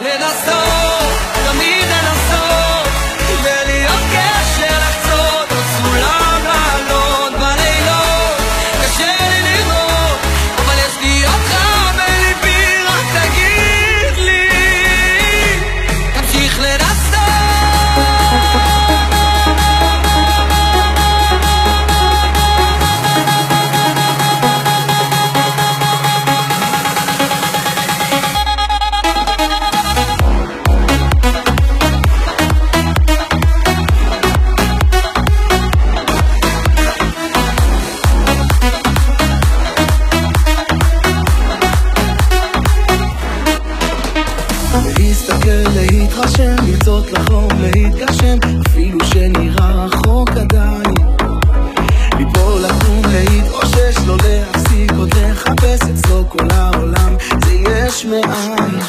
redação. להסתכל, להתרשם, לרצות לחלום, להתגשם, אפילו שנראה רחוק עדיין. ליפול, לקום, להתאושש, לא להפסיק עוד לחפש אצלו כל העולם, זה יש מאין.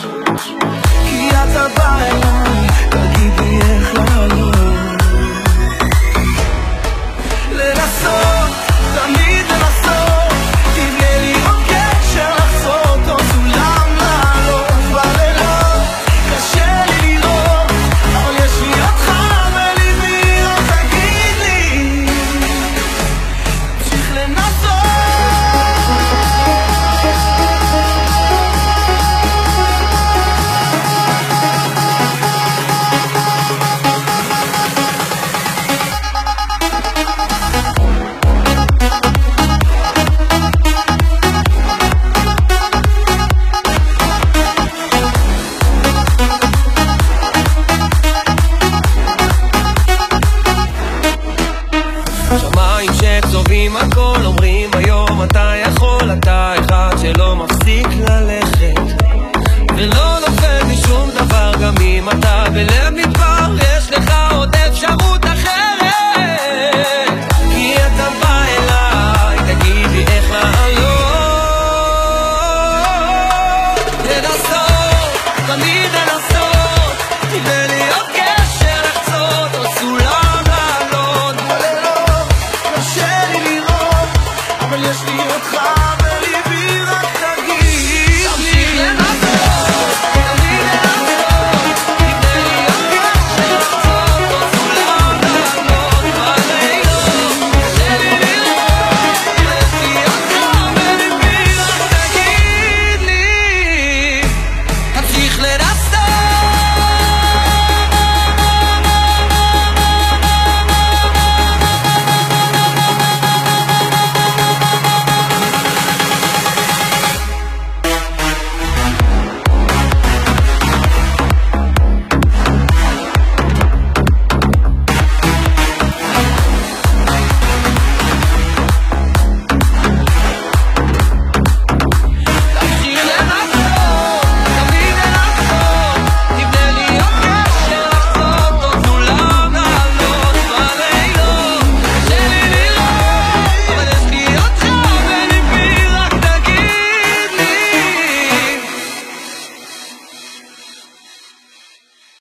כי אתה בא אליי, תגיד לי איך לעלות. שכתובים הכל אומרים היום אתה יכול אתה אחד שלא מפסיק ללכת. ולא נופל משום דבר גם אם אתה בלב מדבר